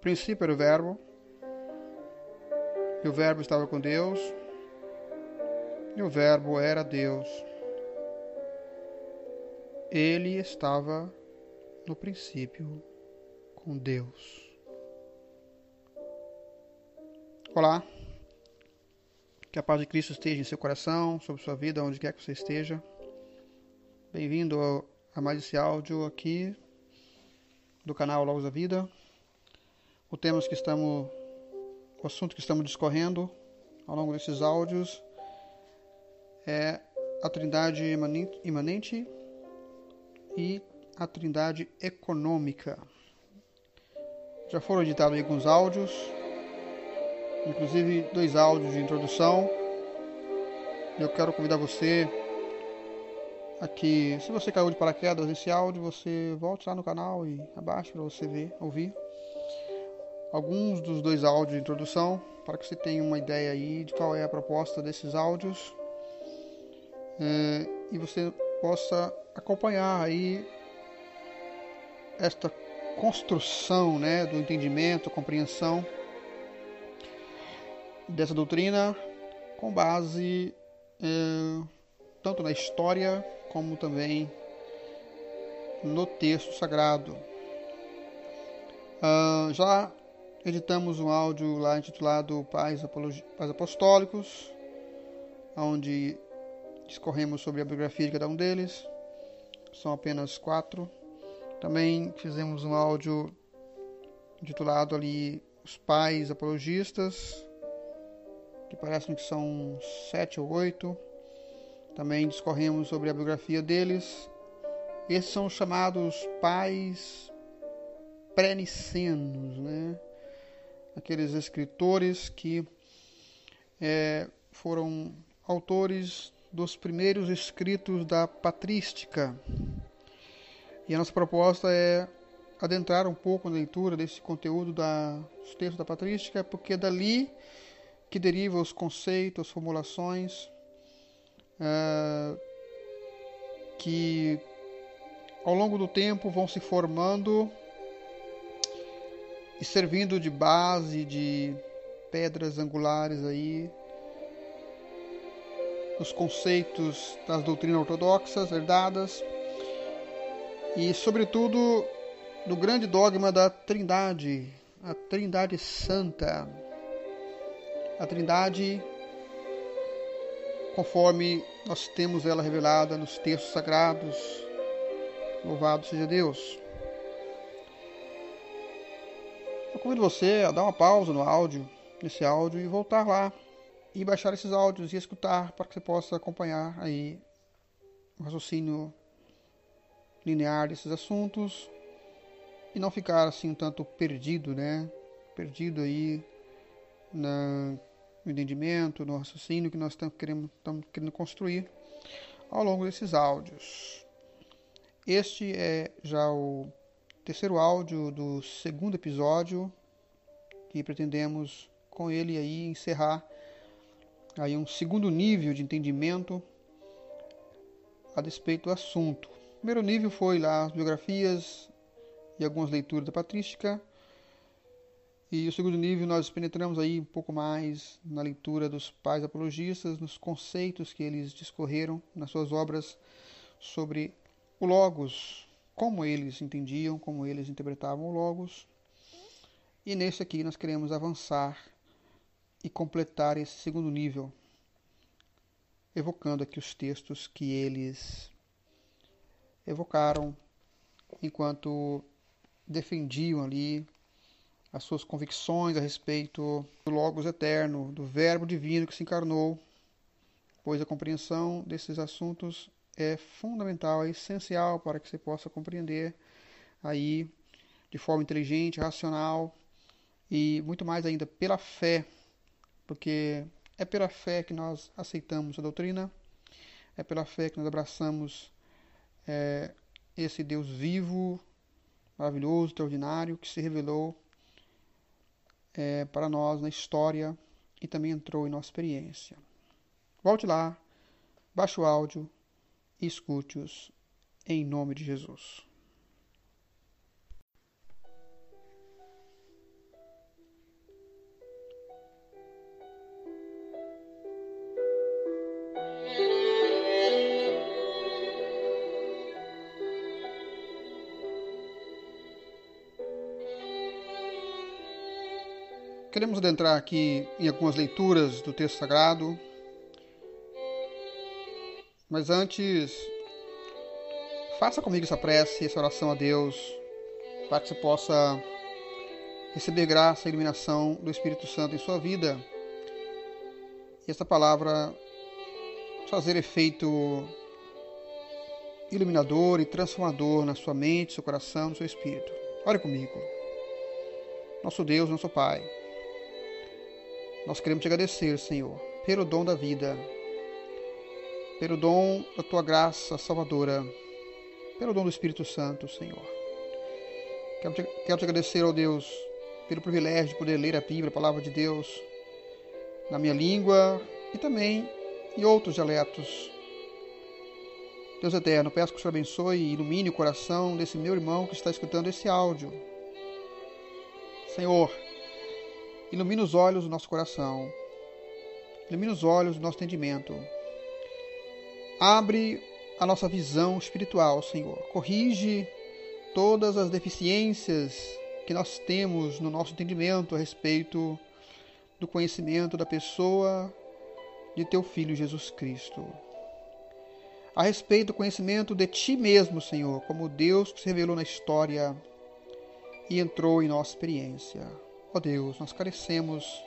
princípio era o Verbo, e o Verbo estava com Deus, e o Verbo era Deus. Ele estava no princípio com Deus. Olá, que a paz de Cristo esteja em seu coração, sobre sua vida, onde quer que você esteja. Bem-vindo a mais esse áudio aqui do canal Logos da Vida. O tema que estamos, o assunto que estamos discorrendo ao longo desses áudios é a Trindade imanente e a Trindade econômica. Já foram editados alguns áudios, inclusive dois áudios de introdução. Eu quero convidar você aqui, se você caiu de paraquedas nesse áudio, você volte lá no canal e abaixo para você ver, ouvir alguns dos dois áudios de introdução, para que você tenha uma ideia aí de qual é a proposta desses áudios é, e você possa acompanhar aí esta construção né, do entendimento, compreensão dessa doutrina com base é, tanto na história como também no texto sagrado. Uh, já editamos um áudio lá intitulado Pais, Pais Apostólicos, onde discorremos sobre a biografia de cada um deles. São apenas quatro. Também fizemos um áudio intitulado ali Os Pais Apologistas, que parecem que são sete ou oito. Também discorremos sobre a biografia deles. Esses são os chamados pais pré-nicenos, né? Aqueles escritores que é, foram autores dos primeiros escritos da patrística. E a nossa proposta é adentrar um pouco na leitura desse conteúdo da, dos textos da patrística, porque é dali que derivam os conceitos, as formulações uh, que ao longo do tempo vão se formando e servindo de base, de pedras angulares aí os conceitos das doutrinas ortodoxas herdadas e, sobretudo, do grande dogma da Trindade, a Trindade Santa, a Trindade conforme nós temos ela revelada nos textos sagrados. Louvado seja Deus. Eu convido você a dar uma pausa no áudio, nesse áudio, e voltar lá e baixar esses áudios e escutar para que você possa acompanhar aí o raciocínio linear desses assuntos e não ficar assim um tanto perdido, né? Perdido aí na, no entendimento, no raciocínio que nós estamos querendo, estamos querendo construir ao longo desses áudios. Este é já o terceiro áudio do segundo episódio que pretendemos com ele aí encerrar aí um segundo nível de entendimento a despeito do assunto. O primeiro nível foi lá as biografias e algumas leituras da patrística. E o segundo nível nós penetramos aí um pouco mais na leitura dos pais apologistas, nos conceitos que eles discorreram nas suas obras sobre o logos, como eles entendiam, como eles interpretavam o logos. E nesse aqui nós queremos avançar e completar esse segundo nível, evocando aqui os textos que eles evocaram enquanto defendiam ali as suas convicções a respeito do Logos eterno, do Verbo divino que se encarnou, pois a compreensão desses assuntos é fundamental, é essencial para que você possa compreender aí de forma inteligente, racional e muito mais ainda pela fé porque é pela fé que nós aceitamos a doutrina, é pela fé que nós abraçamos é, esse Deus vivo, maravilhoso, extraordinário, que se revelou é, para nós na história e também entrou em nossa experiência. Volte lá, baixe o áudio escute-os em nome de Jesus. Queremos adentrar aqui em algumas leituras do texto sagrado mas antes, faça comigo essa prece, essa oração a Deus, para que você possa receber graça e iluminação do Espírito Santo em sua vida. E essa palavra fazer efeito iluminador e transformador na sua mente, seu coração, no seu espírito. Ore comigo. Nosso Deus, nosso Pai. Nós queremos te agradecer, Senhor, pelo dom da vida, pelo dom da tua graça salvadora, pelo dom do Espírito Santo, Senhor. Quero te, quero te agradecer, ó Deus, pelo privilégio de poder ler a Bíblia, a palavra de Deus, na minha língua e também em outros dialetos. Deus eterno, peço que o Senhor abençoe e ilumine o coração desse meu irmão que está escutando esse áudio. Senhor, Ilumina os olhos do nosso coração. Ilumina os olhos do nosso entendimento. Abre a nossa visão espiritual, Senhor. Corrige todas as deficiências que nós temos no nosso entendimento a respeito do conhecimento da pessoa de teu Filho Jesus Cristo. A respeito do conhecimento de Ti mesmo, Senhor, como Deus que se revelou na história e entrou em nossa experiência. Ó Deus, nós carecemos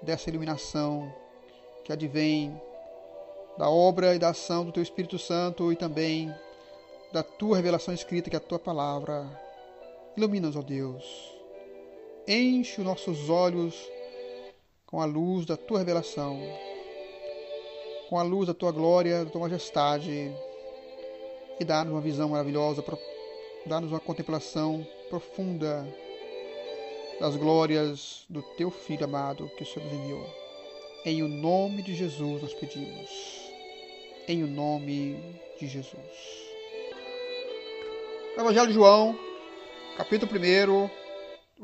dessa iluminação que advém da obra e da ação do Teu Espírito Santo e também da Tua revelação escrita, que é a Tua palavra. Ilumina-nos, ó Deus. Enche os nossos olhos com a luz da Tua revelação, com a luz da Tua glória, da Tua majestade, e dá-nos uma visão maravilhosa, dá-nos uma contemplação profunda das glórias do teu Filho amado que o Senhor nos enviou. Em o nome de Jesus nós pedimos. Em o nome de Jesus. Evangelho de João, capítulo 1,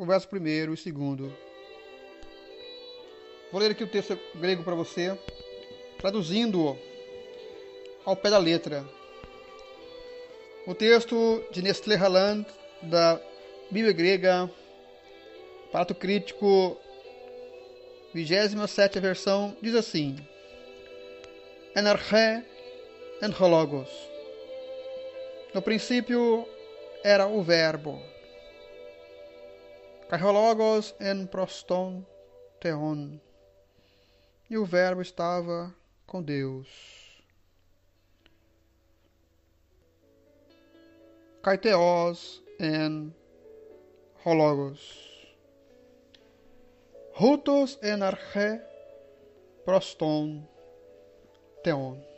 o verso 1 e 2. Vou ler aqui o texto grego para você, traduzindo ao pé da letra. O texto de Nestlé Haaland, da Bíblia Grega Prato crítico, 27 versão, diz assim: Energe en No princípio era o Verbo. Carhologos en proston teon. E o Verbo estava com Deus. Kaiteos en hologos. Rutos enarche proston teon.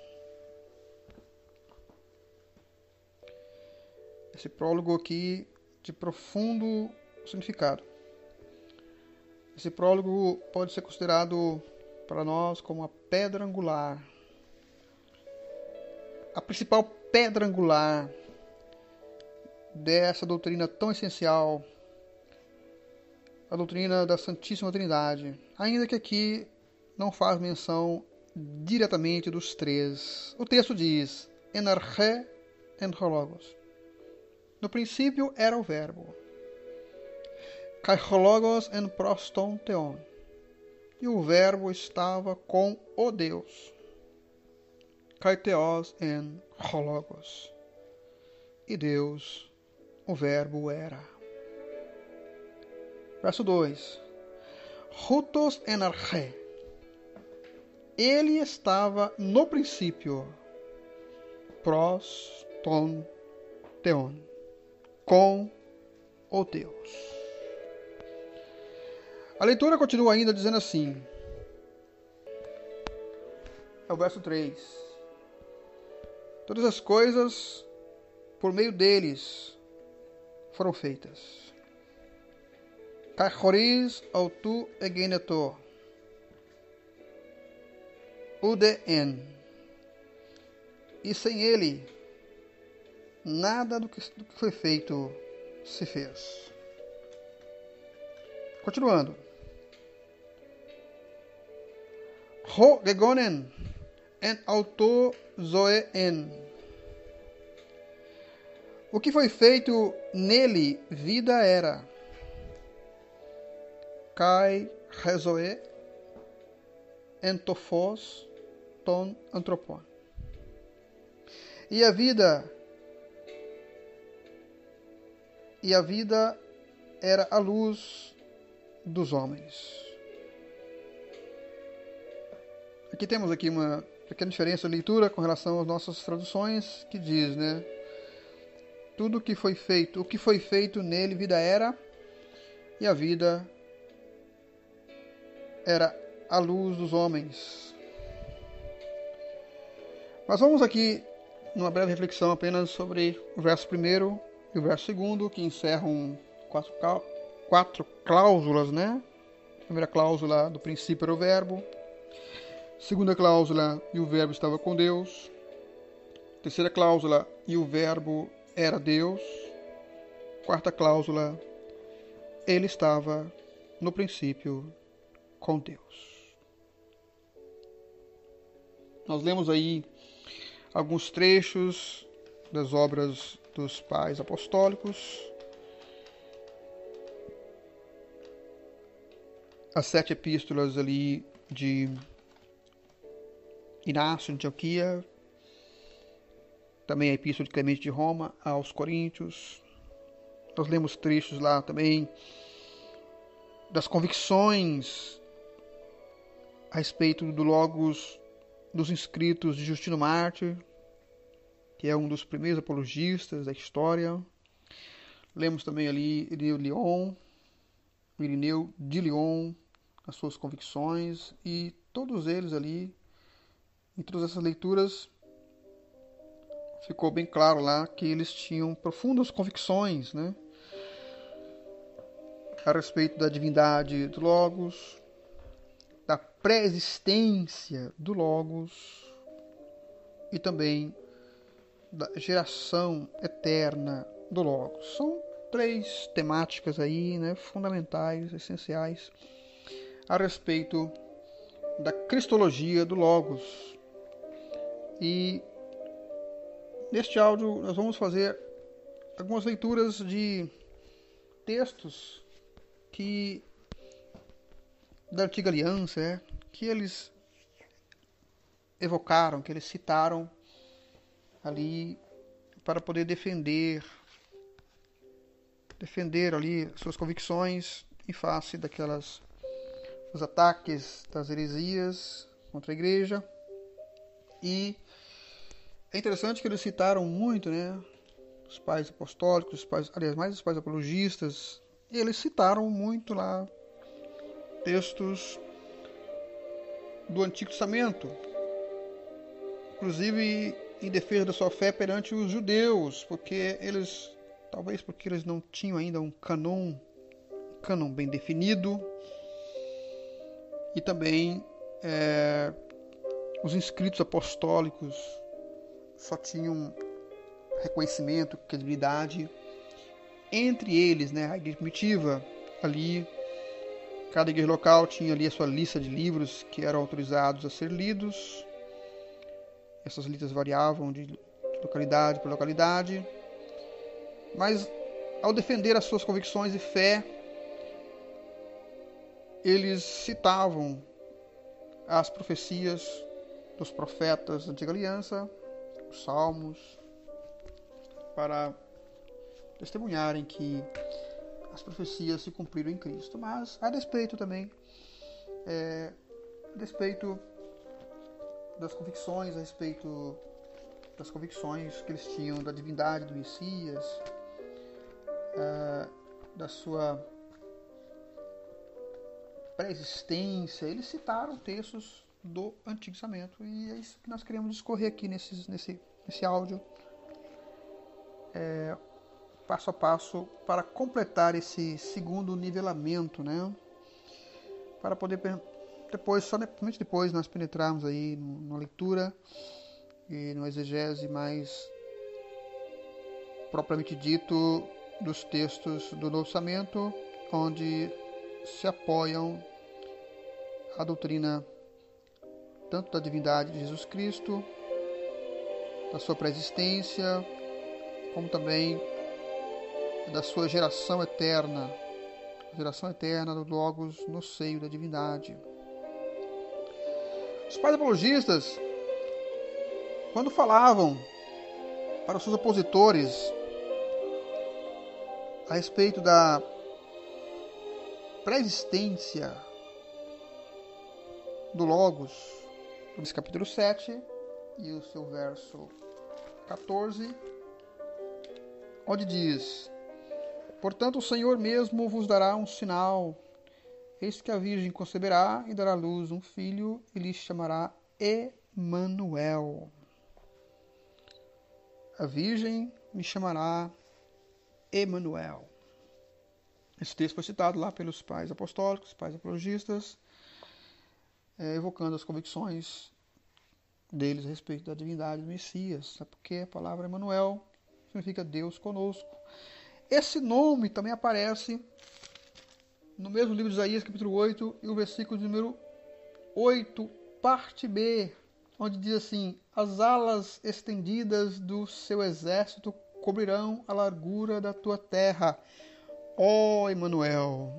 Esse prólogo aqui de profundo significado. Esse prólogo pode ser considerado para nós como a pedra angular, a principal pedra angular dessa doutrina tão essencial a doutrina da Santíssima Trindade, ainda que aqui não faz menção diretamente dos três. O texto diz: Enarche enrologos. No princípio era o Verbo. Kaichologos en proston theon. E o Verbo estava com o Deus. Kaiteos en hologos. E Deus, o Verbo era. Verso 2. Rutos enarche. Ele estava no princípio. Pros ton teon. Com o Deus. A leitura continua ainda dizendo assim. É o verso 3. Todas as coisas por meio deles foram feitas Kachoris autu egeneto. UDN. E sem ele, nada do que, do que foi feito se fez. Continuando. Ho gegonen en auto zoen. O que foi feito nele, vida era kai rezoe entofos ton antropon. E a vida e a vida era a luz dos homens. Aqui temos aqui uma pequena diferença de leitura com relação às nossas traduções que diz, né? Tudo que foi feito, o que foi feito nele vida era e a vida era a luz dos homens. Mas vamos aqui numa breve reflexão apenas sobre o verso primeiro e o verso segundo, que encerram quatro, quatro cláusulas, né? Primeira cláusula do princípio era o verbo. Segunda cláusula, e o verbo estava com Deus. Terceira cláusula, e o verbo era Deus. Quarta cláusula, ele estava no princípio com Deus. Nós lemos aí alguns trechos das obras dos pais apostólicos, as sete epístolas ali de Inácio de Antioquia, também a epístola de Clemente de Roma aos Coríntios. Nós lemos trechos lá também das convicções a respeito do Logos dos inscritos de Justino Mártir, que é um dos primeiros apologistas da história. Lemos também ali Irineu Lyon, Irineu de Lyon, as suas convicções, e todos eles ali, em todas essas leituras, ficou bem claro lá que eles tinham profundas convicções, né? A respeito da divindade do Logos, da pré-existência do Logos e também da geração eterna do Logos. São três temáticas aí, né, fundamentais, essenciais a respeito da cristologia do Logos. E neste áudio nós vamos fazer algumas leituras de textos que da antiga aliança, é, que eles evocaram, que eles citaram ali para poder defender defender ali suas convicções em face daquelas os ataques das heresias contra a igreja. E é interessante que eles citaram muito, né, os pais apostólicos, os pais, aliás, mais os pais apologistas, e eles citaram muito lá textos do Antigo Testamento, inclusive em defesa da sua fé perante os judeus, porque eles, talvez porque eles não tinham ainda um canon, um canon bem definido, e também é, os inscritos apostólicos só tinham reconhecimento, credibilidade entre eles, né, a igreja primitiva ali Cada igreja local tinha ali a sua lista de livros que eram autorizados a ser lidos. Essas listas variavam de localidade para localidade. Mas, ao defender as suas convicções e fé, eles citavam as profecias dos profetas da Antiga Aliança, os Salmos, para testemunharem que as profecias se cumpriram em Cristo. Mas a despeito também, é, a despeito das convicções, a respeito das convicções que eles tinham da divindade do Messias, é, da sua pré-existência, eles citaram textos do Antigo Testamento e é isso que nós queremos discorrer aqui nesse, nesse, nesse áudio. É, passo a passo para completar esse segundo nivelamento, né? Para poder depois, só somente depois nós penetrarmos aí na leitura e no exegese mais propriamente dito dos textos do Novo Testamento, onde se apoiam a doutrina tanto da divindade de Jesus Cristo, da sua pré-existência, como também da sua geração eterna geração eterna do Logos no seio da divindade. Os pais apologistas, quando falavam para os seus opositores a respeito da pré-existência do Logos, no capítulo 7 e o seu verso 14, onde diz: Portanto, o Senhor mesmo vos dará um sinal. Eis que a Virgem conceberá e dará à luz um filho e lhe chamará Emanuel. A Virgem me chamará Emanuel. Esse texto foi citado lá pelos pais apostólicos, pais apologistas, é, evocando as convicções deles a respeito da divindade do Messias, porque a palavra Emanuel significa Deus conosco. Esse nome também aparece no mesmo livro de Isaías, capítulo 8, e o versículo número 8, parte B, onde diz assim: As alas estendidas do seu exército cobrirão a largura da tua terra, ó Emanuel.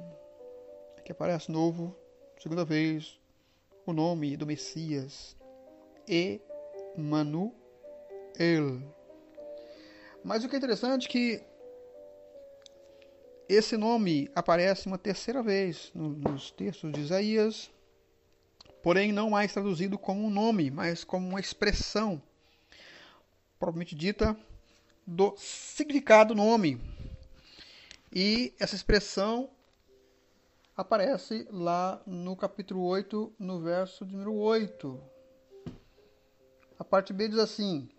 Aqui aparece novo, segunda vez, o nome do Messias, Emanuel. Mas o que é interessante é que esse nome aparece uma terceira vez nos textos de Isaías, porém não mais traduzido como um nome, mas como uma expressão, propriamente dita, do significado do nome. E essa expressão aparece lá no capítulo 8, no verso número 8. A parte B diz assim: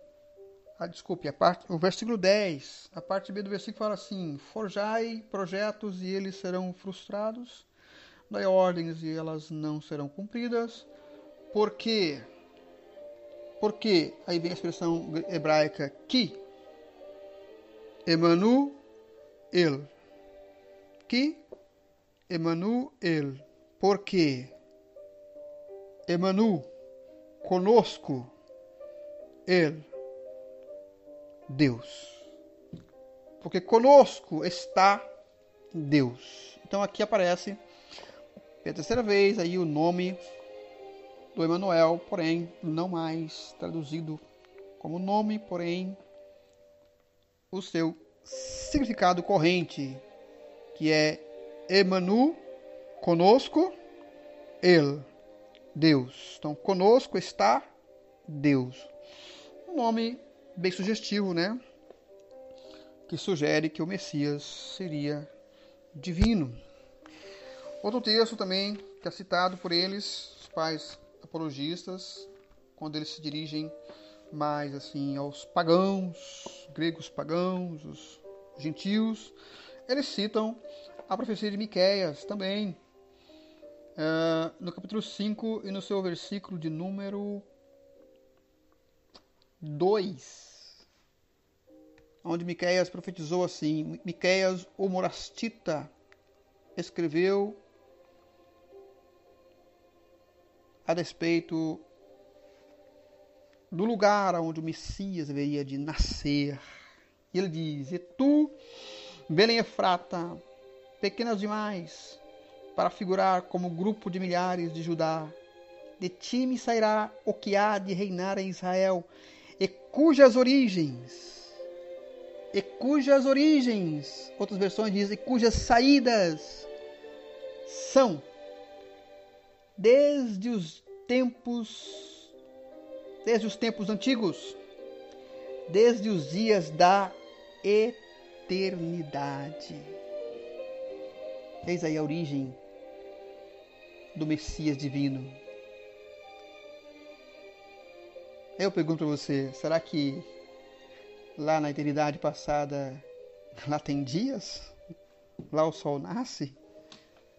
ah, desculpe, a parte, o versículo 10, a parte B do versículo fala assim: Forjai projetos e eles serão frustrados, dai ordens e elas não serão cumpridas. Por quê? Porque, aí vem a expressão hebraica que, Emanu, el. Que, Emanu, el. Porque, Emanu, conosco, ele Deus. Porque conosco está Deus. Então aqui aparece pela terceira vez aí o nome do Emanuel, porém não mais traduzido como nome, porém o seu significado corrente, que é Emanu, conosco, ele, Deus. Então conosco está Deus. Um nome bem sugestivo, né? Que sugere que o Messias seria divino. Outro texto também que é citado por eles, os pais apologistas, quando eles se dirigem mais assim aos pagãos, gregos pagãos, os gentios, eles citam a profecia de Miqueias também, uh, no capítulo 5 e no seu versículo de número 2 onde Miqueias profetizou assim. Miqueias, o morastita, escreveu a respeito do lugar onde o Messias deveria de nascer. E ele diz: E tu, Belém Efrata, pequenas demais, para figurar como grupo de milhares de Judá, de ti me sairá o que há de reinar em Israel, e cujas origens e cujas origens, outras versões dizem, cujas saídas são desde os tempos desde os tempos antigos, desde os dias da eternidade. Eis aí a origem do Messias divino. Eu pergunto para você, será que lá na eternidade passada, lá tem dias? Lá o sol nasce?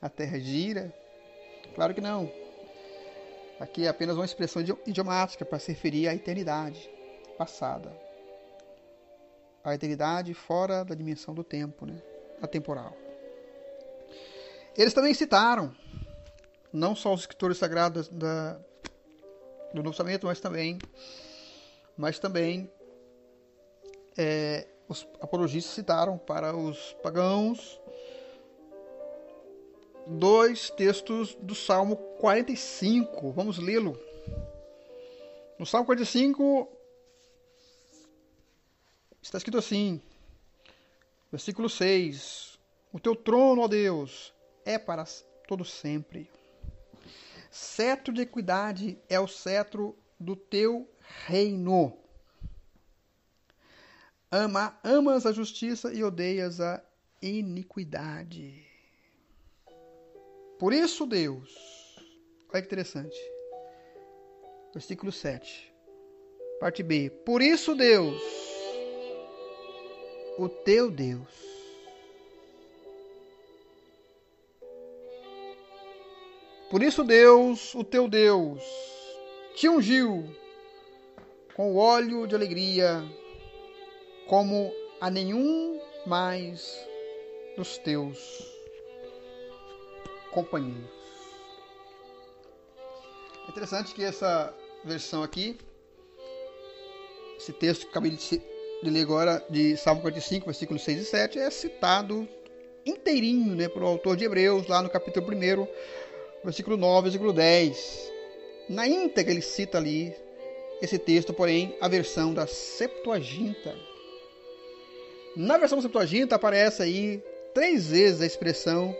A terra gira? Claro que não. Aqui é apenas uma expressão idiomática para se referir à eternidade passada. A eternidade fora da dimensão do tempo, né? A temporal. Eles também citaram, não só os escritores sagrados da, do Novo Testamento, mas também, mas também é, os apologistas citaram para os pagãos dois textos do Salmo 45. Vamos lê-lo. No Salmo 45 está escrito assim, versículo 6: O teu trono, ó Deus, é para todo sempre. Cetro de equidade é o cetro do teu reino. Ama, amas a justiça e odeias a iniquidade. Por isso, Deus, olha que interessante. Versículo 7, parte B. Por isso, Deus, o teu Deus, Por isso Deus, o teu Deus, te ungiu com o óleo de alegria, como a nenhum mais dos teus companheiros. É interessante que essa versão aqui, esse texto que acabei de ler agora, de Salmo 45, versículos 6 e 7, é citado inteirinho né, pelo autor de Hebreus, lá no capítulo 1, versículo 9, versículo 10. Na íntegra ele cita ali esse texto, porém, a versão da Septuaginta. Na versão Septuaginta aparece aí três vezes a expressão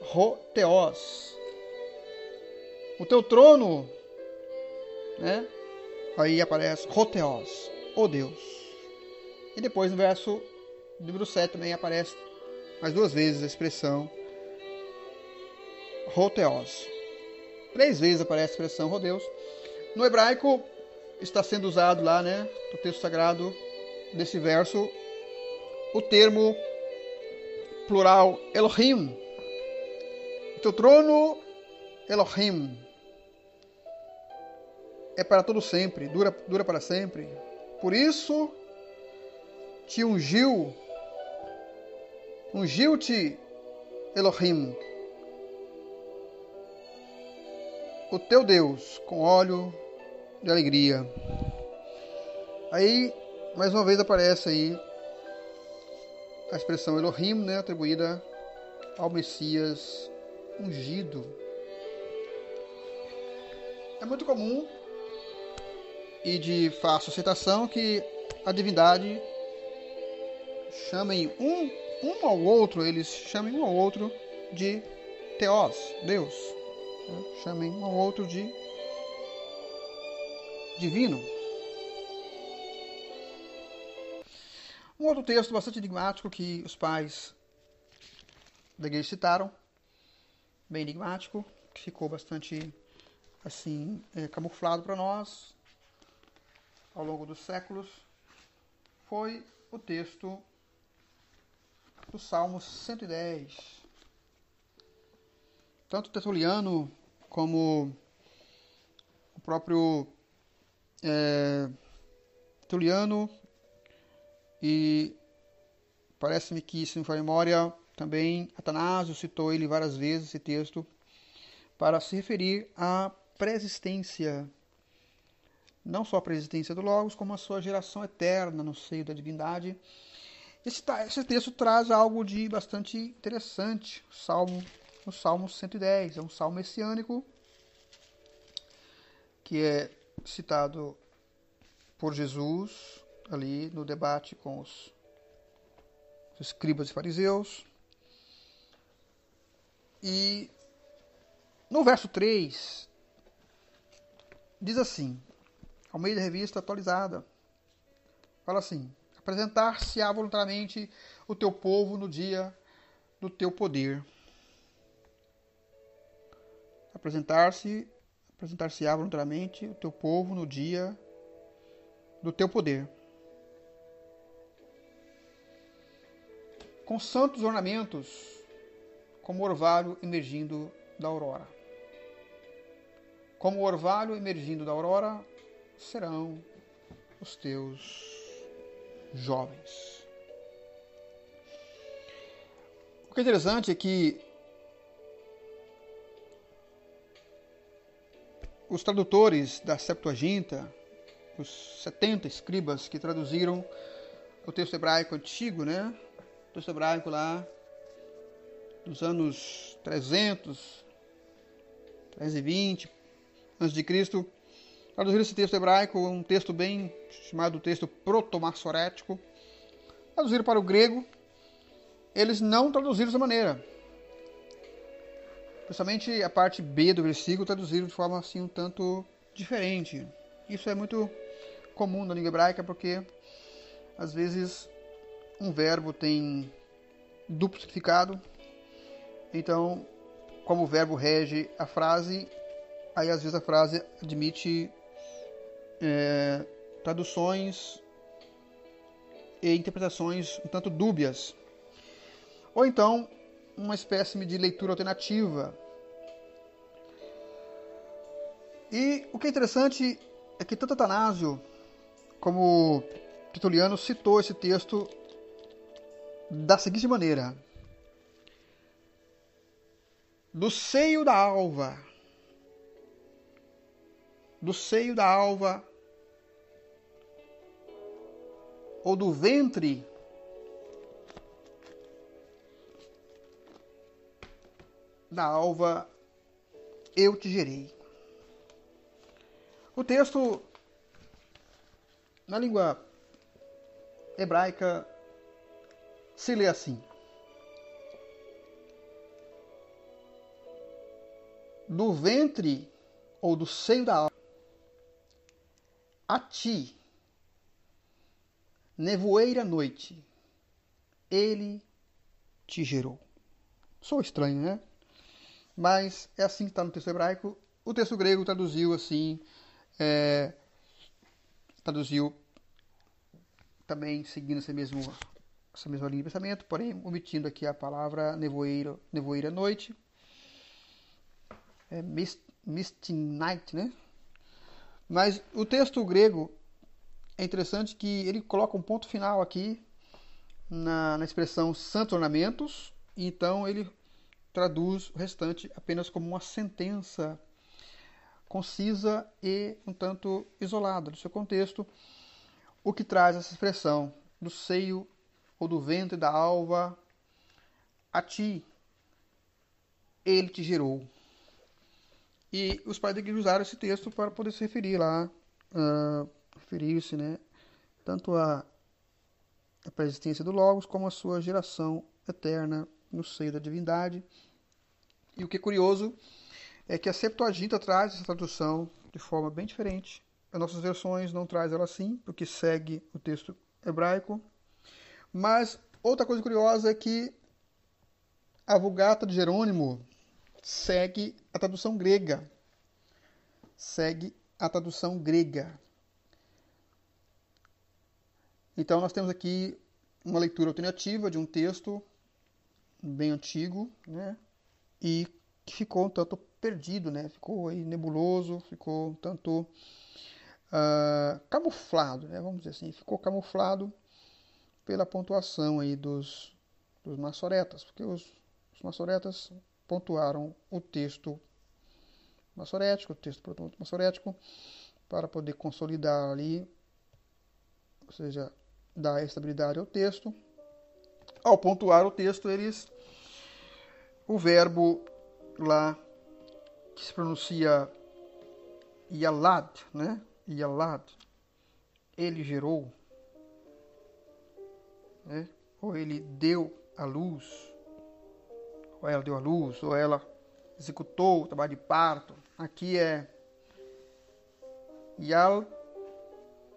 roteos. O teu trono, né? Aí aparece roteos, o Deus. E depois no verso número 7 também aparece mais duas vezes a expressão roteos. Três vezes aparece a expressão rodeus. No hebraico está sendo usado lá, né, no texto sagrado desse verso, o termo plural Elohim. O teu trono, Elohim, é para todo sempre, dura, dura para sempre. Por isso te ungiu, ungiu-te Elohim, o teu Deus com óleo de alegria. Aí, mais uma vez aparece aí a expressão Elohim, né, atribuída ao Messias ungido. É muito comum e de fácil citação que a divindade chamem um, um ao outro, eles chamem um ao outro de Teos, Deus. Né? Chamem um ao outro de divino. Um outro texto bastante enigmático que os pais da igreja citaram, bem enigmático, que ficou bastante assim é, camuflado para nós ao longo dos séculos, foi o texto do Salmo 110. Tanto Tertuliano como o próprio é, Tertuliano e parece-me que, se não for memória, também Atanásio citou ele várias vezes, esse texto, para se referir à preexistência, não só a preexistência do Logos, como a sua geração eterna no seio da divindade. Esse, esse texto traz algo de bastante interessante, o Salmo, o Salmo 110, é um salmo messiânico, que é citado por Jesus ali no debate com os, escribas e fariseus. E no verso 3 diz assim, ao meio da revista atualizada, fala assim: apresentar-se-á voluntariamente o teu povo no dia do teu poder. Apresentar-se apresentar-se-á voluntariamente o teu povo no dia do teu poder. Com santos ornamentos, como orvalho emergindo da aurora. Como orvalho emergindo da aurora, serão os teus jovens. O que é interessante é que os tradutores da Septuaginta, os 70 escribas que traduziram o texto hebraico antigo, né? Texto hebraico lá dos anos 300, 320 antes de Cristo, traduziram esse texto hebraico, um texto bem chamado texto proto-massorético, traduziram para o grego, eles não traduziram dessa maneira. Principalmente a parte B do versículo traduziram de forma assim um tanto diferente. Isso é muito comum na língua hebraica porque às vezes um verbo tem duplo significado. Então, como o verbo rege a frase, aí às vezes a frase admite é, traduções e interpretações um tanto dúbias. Ou então, uma espécie de leitura alternativa. E o que é interessante é que tanto Atanásio como Tertuliano citou esse texto da seguinte maneira: Do seio da alva, do seio da alva, ou do ventre. Da alva eu te gerei. O texto na língua hebraica se lê assim: Do ventre ou do seio da alma, a ti, nevoeira noite, ele te gerou. Sou estranho, né? Mas é assim que está no texto hebraico. O texto grego traduziu assim, é, traduziu também seguindo esse mesmo, essa mesma linha de pensamento, porém omitindo aqui a palavra nevoeira, nevoeira noite, é mist, misty night, né? Mas o texto grego é interessante que ele coloca um ponto final aqui na, na expressão santos ornamentos, então ele traduz o restante apenas como uma sentença concisa e um tanto isolada do seu contexto, o que traz essa expressão do seio ou do ventre da alva a ti ele te gerou. E os pais da igreja usaram esse texto para poder se referir lá, uh, referir-se, né, tanto à, à persistência do Logos como à sua geração eterna no seio da divindade. E o que é curioso é que a Septuaginta traz essa tradução de forma bem diferente. As nossas versões não traz ela assim, porque segue o texto hebraico. Mas outra coisa curiosa é que a Vulgata de Jerônimo segue a tradução grega. Segue a tradução grega. Então nós temos aqui uma leitura alternativa de um texto bem antigo, né? E que ficou um tanto perdido, né? Ficou aí nebuloso, ficou um tanto uh, camuflado, né? Vamos dizer assim, ficou camuflado pela pontuação aí dos, dos maçoretas, porque os, os maçoretas pontuaram o texto maçorético, o texto maçorético, para poder consolidar ali, ou seja, dar estabilidade ao texto. Ao pontuar o texto, eles o verbo lá que se pronuncia Yalad, né? Yalad, ele gerou, né? Ou ele deu a luz, ou ela deu a luz, ou ela executou o trabalho de parto. Aqui é Yal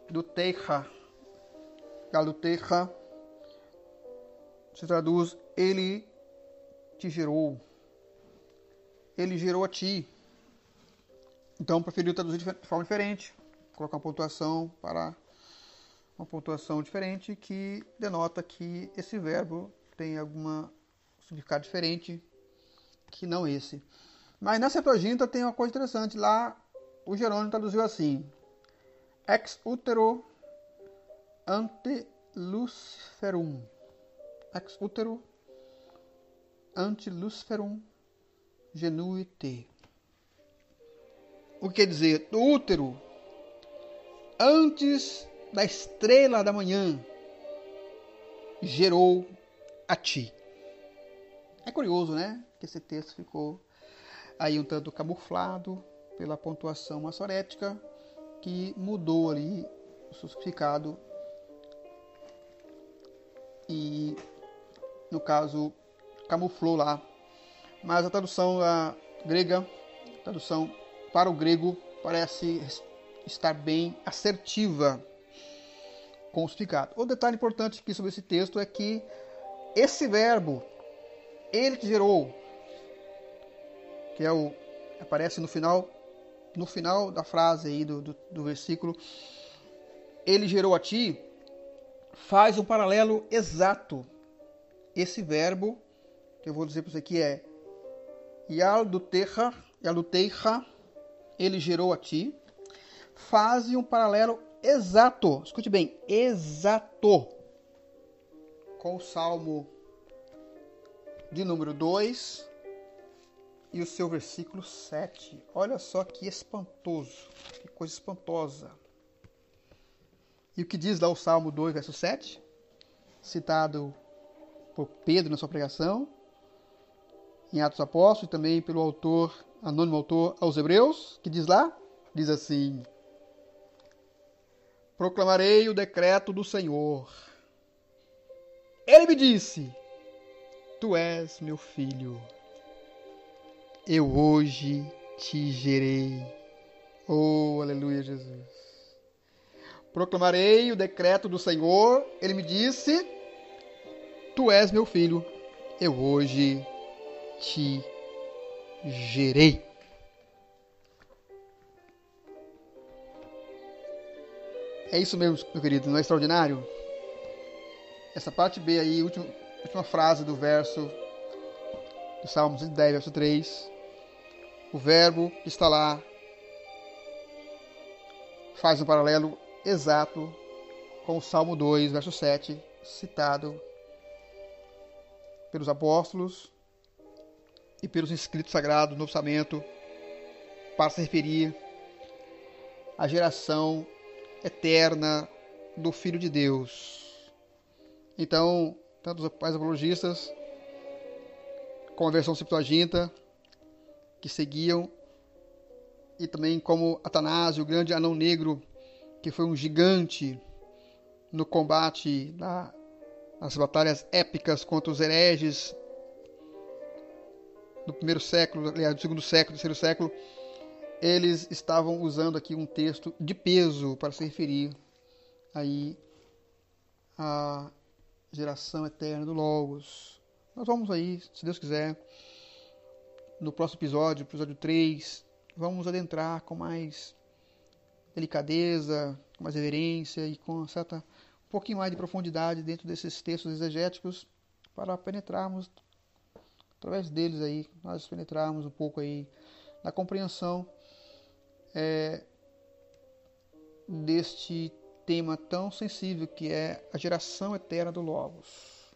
do Teja. Yal do Teja se traduz ele te gerou. Ele gerou a ti. Então preferiu traduzir de forma diferente, colocar uma pontuação para uma pontuação diferente que denota que esse verbo tem algum significado diferente que não esse. Mas na Septuaginta tem uma coisa interessante. Lá o Jerônimo traduziu assim: ex utero ante luciferum. Ex utero ante luciferum genuite. O que quer dizer? Do útero, antes da estrela da manhã, gerou a ti. É curioso, né? Que esse texto ficou aí um tanto camuflado pela pontuação maçorética que mudou ali o significado e no caso camuflou lá. Mas a tradução a grega, a tradução para o grego parece estar bem assertiva o detalhe importante aqui sobre esse texto é que esse verbo, ele que gerou, que é o aparece no final no final da frase aí do, do, do versículo, ele gerou a ti, faz um paralelo exato. Esse verbo que eu vou dizer para você aqui é Yalduteha, Yalduteha, ele gerou a ti, faz um paralelo exato, escute bem, exato, com o Salmo de número 2 e o seu versículo 7. Olha só que espantoso, que coisa espantosa. E o que diz lá o Salmo 2, verso 7, citado por Pedro na sua pregação, em Atos Apóstolos, e também pelo autor, anônimo autor aos Hebreus, que diz lá, diz assim: Proclamarei o decreto do Senhor. Ele me disse: Tu és meu filho. Eu hoje te gerei. Oh, aleluia, Jesus. Proclamarei o decreto do Senhor. Ele me disse: Tu és meu filho. Eu hoje te gerei. É isso mesmo, meu querido, não é extraordinário? Essa parte B aí, última, última frase do verso do Salmo 110, verso 3. O verbo que está lá faz um paralelo exato com o Salmo 2, verso 7, citado pelos apóstolos e pelos inscritos sagrados do Novo Testamento para se referir à geração eterna do Filho de Deus. Então, tanto os pais apologistas como a versão Septuaginta que seguiam e também como Atanásio, o grande anão negro, que foi um gigante no combate na, nas batalhas épicas contra os hereges do primeiro século, aliás, do segundo século, terceiro século, eles estavam usando aqui um texto de peso para se referir aí à geração eterna do Logos. Nós vamos aí, se Deus quiser, no próximo episódio, episódio 3, vamos adentrar com mais delicadeza, com mais reverência e com certa um pouquinho mais de profundidade dentro desses textos exegéticos para penetrarmos através deles aí, nós penetrarmos um pouco aí na compreensão é, deste tema tão sensível que é a geração eterna do Logos.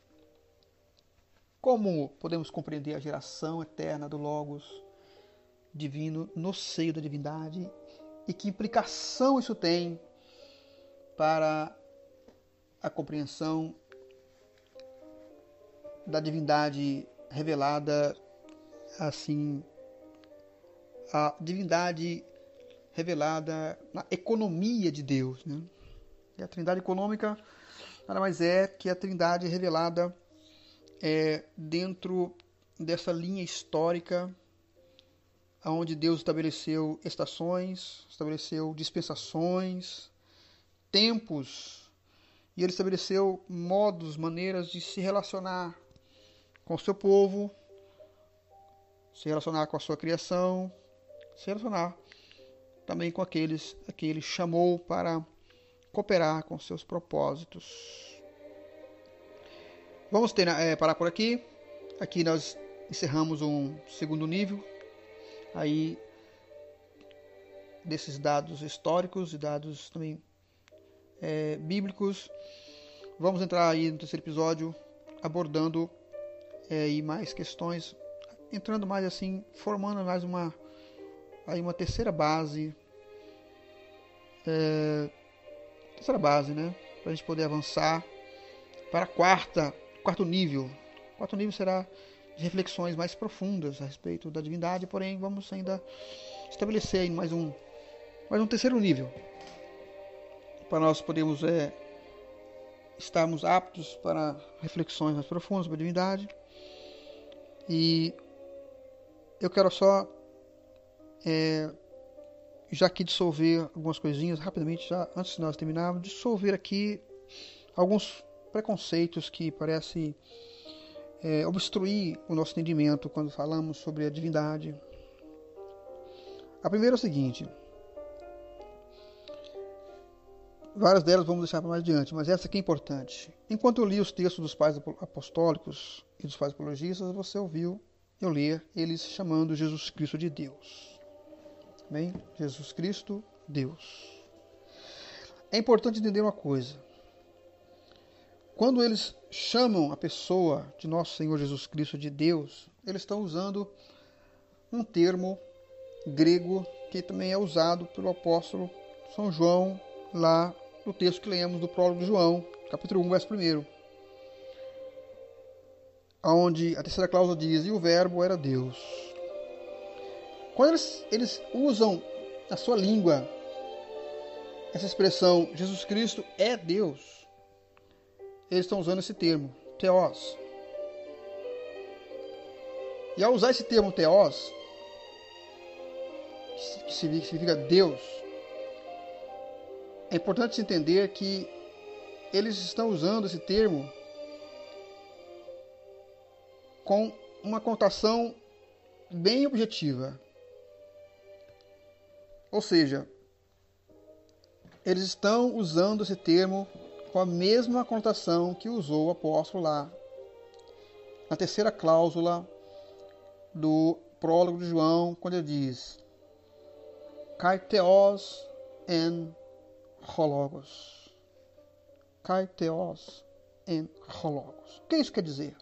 Como podemos compreender a geração eterna do Logos divino no seio da divindade e que implicação isso tem para a compreensão da divindade revelada assim a divindade revelada na economia de Deus. Né? E a trindade econômica nada mais é que a trindade revelada é, dentro dessa linha histórica onde Deus estabeleceu estações, estabeleceu dispensações, tempos, e ele estabeleceu modos, maneiras de se relacionar com o seu povo, se relacionar com a sua criação, se relacionar também com aqueles a que ele chamou para cooperar com seus propósitos. Vamos ter, é, parar por aqui. Aqui nós encerramos um segundo nível aí desses dados históricos e dados também é, bíblicos. Vamos entrar aí no terceiro episódio abordando é, mais questões, entrando mais assim, formando mais uma aí uma terceira base, é, terceira base, né, para a gente poder avançar para a quarta, quarto nível. O quarto nível será de reflexões mais profundas a respeito da divindade, porém vamos ainda estabelecer mais um, mais um terceiro nível para nós podermos é, estarmos aptos para reflexões mais profundas sobre a divindade. E eu quero só é, já aqui dissolver algumas coisinhas rapidamente, já antes de nós terminarmos, dissolver aqui alguns preconceitos que parecem é, obstruir o nosso entendimento quando falamos sobre a divindade. A primeira é o seguinte: várias delas vamos deixar para mais adiante, mas essa aqui é importante. Enquanto eu li os textos dos pais apostólicos e dos pais apologistas, você ouviu eu ler eles chamando Jesus Cristo de Deus. Bem, Jesus Cristo, Deus. É importante entender uma coisa. Quando eles chamam a pessoa de nosso Senhor Jesus Cristo de Deus, eles estão usando um termo grego que também é usado pelo apóstolo São João lá no texto que lemos do prólogo de João, capítulo 1, verso 1. Onde a terceira cláusula diz: E o Verbo era Deus. Quando eles, eles usam na sua língua essa expressão Jesus Cristo é Deus, eles estão usando esse termo, teos. E ao usar esse termo teos, que significa Deus, é importante entender que eles estão usando esse termo com uma conotação bem objetiva. Ou seja, eles estão usando esse termo com a mesma conotação que usou o apóstolo lá, na terceira cláusula do prólogo de João, quando ele diz: Kaiteos en hologos. Kaiteos en hologos. O que isso quer dizer?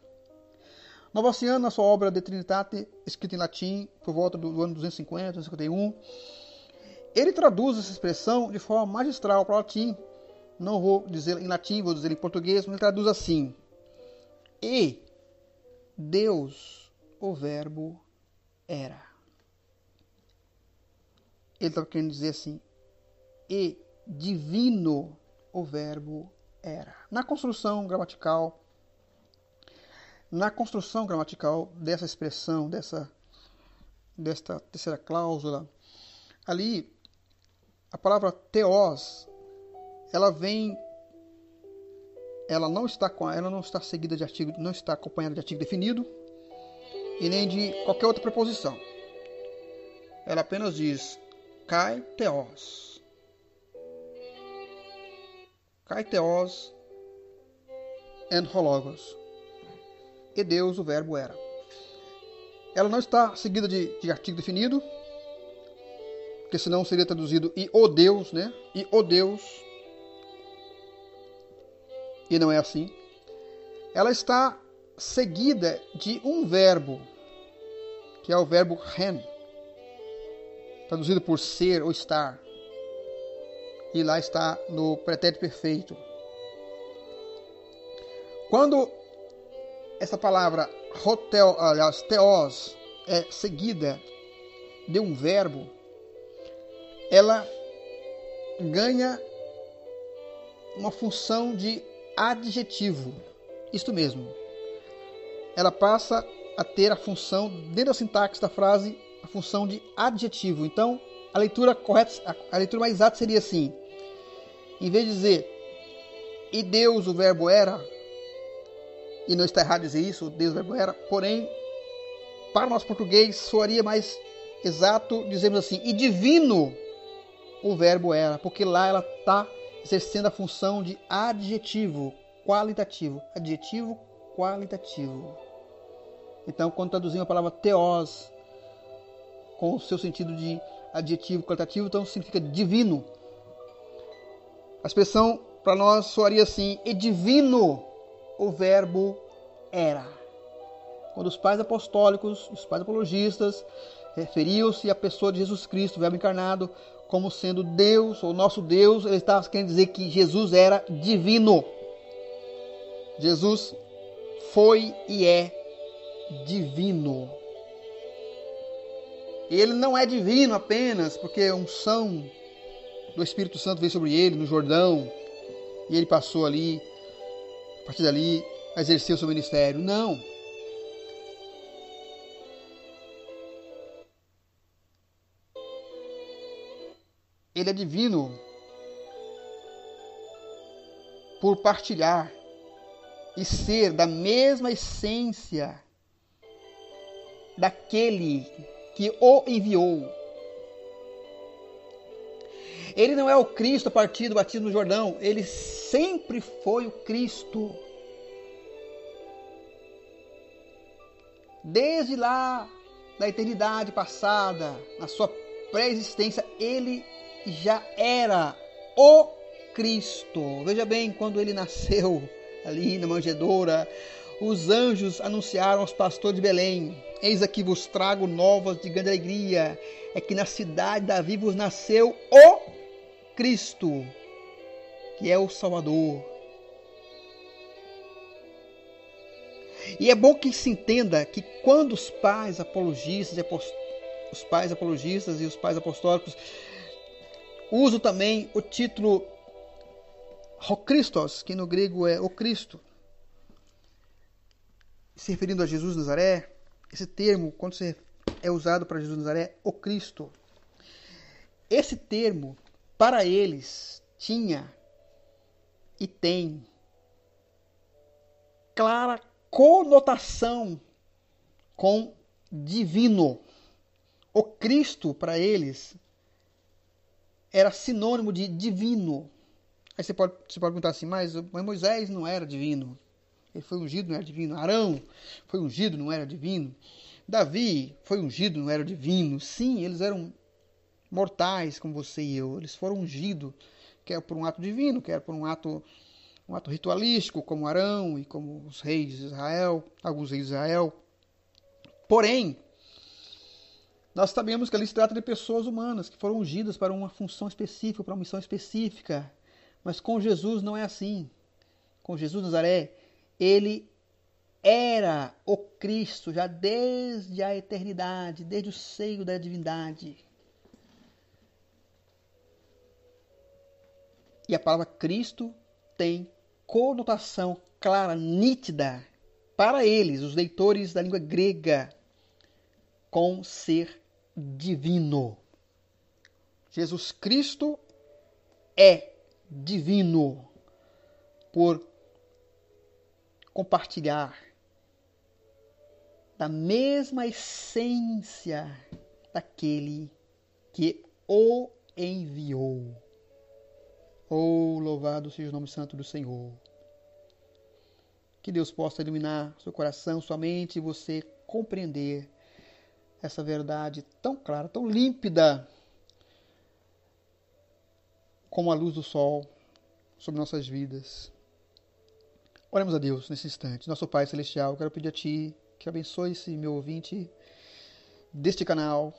Novaciano, na sua obra De Trinitate, escrita em latim por volta do ano 250, 251, ele traduz essa expressão de forma magistral para o latim não vou dizer em latim, vou dizer em português, mas ele traduz assim: E Deus, o Verbo, era. Ele está querendo dizer assim: E divino, o Verbo era. Na construção gramatical, na construção gramatical dessa expressão, dessa desta terceira cláusula, ali a palavra teos ela vem ela não está ela não está seguida de artigo, não está acompanhada de artigo definido e nem de qualquer outra preposição. Ela apenas diz kai teos. Kai teos and hologos. E Deus, o verbo era. Ela não está seguida de, de artigo definido, porque senão seria traduzido e o Deus, né? E o Deus e não é assim. Ela está seguida de um verbo, que é o verbo ren, traduzido por ser ou estar. E lá está no pretérito perfeito. Quando essa palavra hotel, aliás, teos, é seguida de um verbo, ela ganha uma função de adjetivo. Isto mesmo. Ela passa a ter a função, dentro da sintaxe da frase, a função de adjetivo. Então, a leitura correta, a leitura mais exata seria assim: em vez de dizer e Deus o verbo era, e não está errado dizer isso, Deus o verbo era, porém, para o nosso português soaria mais exato dizemos assim, e divino o verbo era, porque lá ela está exercendo a função de adjetivo qualitativo. Adjetivo qualitativo. Então, quando traduzimos a palavra teos com o seu sentido de adjetivo qualitativo, então significa divino. A expressão para nós soaria assim: e divino o verbo era. Quando os pais apostólicos, os pais apologistas, referiam-se à pessoa de Jesus Cristo, o verbo encarnado, como sendo Deus, ou nosso Deus, ele estava querendo dizer que Jesus era divino. Jesus foi e é divino. Ele não é divino apenas porque a unção do Espírito Santo veio sobre ele no Jordão e ele passou ali, a partir dali, a exercer o seu ministério. Não. Ele é divino por partilhar e ser da mesma essência daquele que o enviou. Ele não é o Cristo a partir do batismo no Jordão, ele sempre foi o Cristo. Desde lá da eternidade passada, na sua pré-existência, ele já era o Cristo. Veja bem, quando ele nasceu ali na manjedoura, os anjos anunciaram aos pastores de Belém: Eis aqui vos trago novas de grande alegria, é que na cidade de Davi vos nasceu o Cristo, que é o Salvador. E é bom que se entenda que quando os pais apologistas, os pais apologistas e os pais apostólicos usam também o título o Christos, que no grego é o Cristo, se referindo a Jesus Nazaré, esse termo, quando é usado para Jesus Nazaré, o Cristo, esse termo, para eles, tinha e tem clara conotação com divino. O Cristo, para eles, era sinônimo de divino. Aí você pode, você pode perguntar assim, mas Moisés não era divino. Ele foi ungido, não era divino. Arão foi ungido, não era divino. Davi foi ungido, não era divino. Sim, eles eram mortais como você e eu. Eles foram ungidos, quer por um ato divino, quer por um ato, um ato ritualístico, como Arão e como os reis de Israel, alguns reis de Israel. Porém, nós sabemos que ali se trata de pessoas humanas que foram ungidas para uma função específica, para uma missão específica. Mas com Jesus não é assim. Com Jesus Nazaré, ele era o Cristo já desde a eternidade, desde o seio da divindade. E a palavra Cristo tem conotação clara, nítida para eles, os leitores da língua grega, com ser divino. Jesus Cristo é divino por compartilhar da mesma essência daquele que o enviou. Oh, louvado seja o nome santo do Senhor. Que Deus possa iluminar seu coração, sua mente e você compreender essa verdade tão clara, tão límpida como a luz do sol sobre nossas vidas. Oremos a Deus nesse instante. Nosso Pai Celestial, quero pedir a Ti que abençoe esse meu ouvinte deste canal.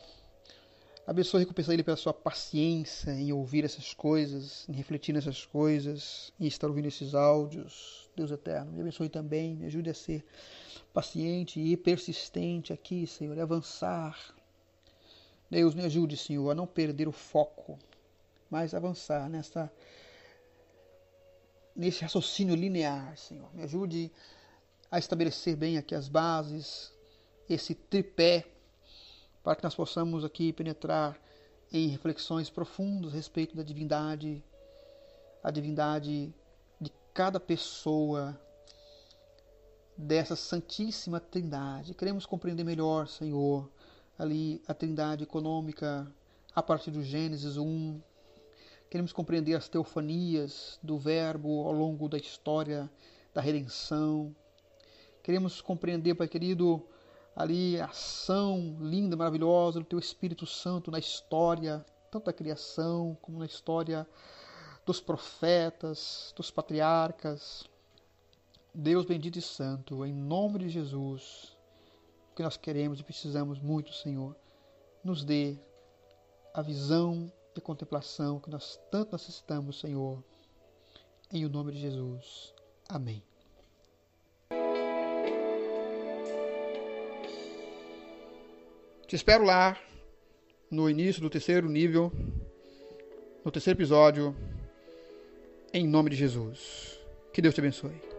Abençoe e recompensa ele pela sua paciência em ouvir essas coisas, em refletir nessas coisas, em estar ouvindo esses áudios. Deus eterno, me abençoe também, me ajude a ser paciente e persistente aqui, Senhor, e avançar. Deus, me ajude, Senhor, a não perder o foco mais avançar nessa nesse raciocínio linear, Senhor. Me ajude a estabelecer bem aqui as bases, esse tripé, para que nós possamos aqui penetrar em reflexões profundas a respeito da divindade, a divindade de cada pessoa dessa Santíssima Trindade. Queremos compreender melhor, Senhor, ali a Trindade econômica a partir do Gênesis 1, Queremos compreender as teofanias do Verbo ao longo da história da redenção. Queremos compreender, Pai querido, ali a ação linda, maravilhosa do Teu Espírito Santo na história, tanto da criação como na história dos profetas, dos patriarcas. Deus bendito e santo, em nome de Jesus, o que nós queremos e precisamos muito, Senhor, nos dê a visão de contemplação que nós tanto necessitamos, Senhor. Em o nome de Jesus. Amém. Te espero lá no início do terceiro nível, no terceiro episódio, em nome de Jesus. Que Deus te abençoe.